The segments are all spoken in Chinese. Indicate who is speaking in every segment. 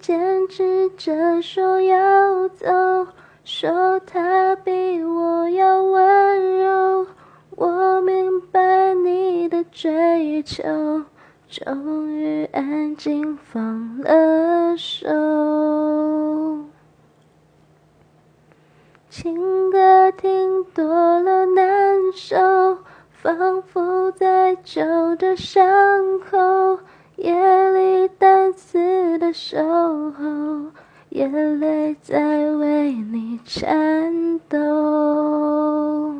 Speaker 1: 坚持着说要走，说他比我要温柔。我明白你的追求，终于安静放了手。情歌听多了难受，仿佛在揪着伤口。夜里单丝的守眼泪在为你颤抖。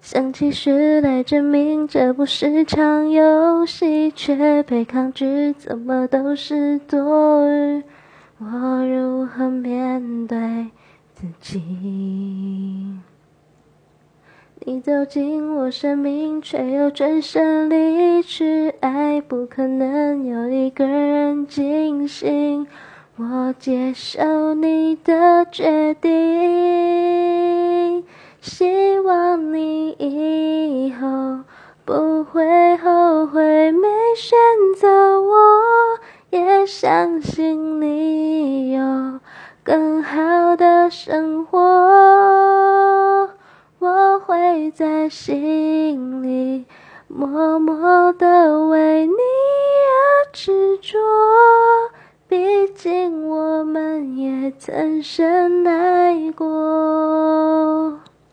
Speaker 1: 想起时来证明这不是场游戏，却被抗拒，怎么都是多余。我如何面对自己？你走进我生命，却又转身离去。爱不可能有一个人惊醒。我接受你的决定，希望你以后不会后悔没选择我，也相信你有更好的生活。在心里默默的为你而执着，毕竟我们也曾深爱过。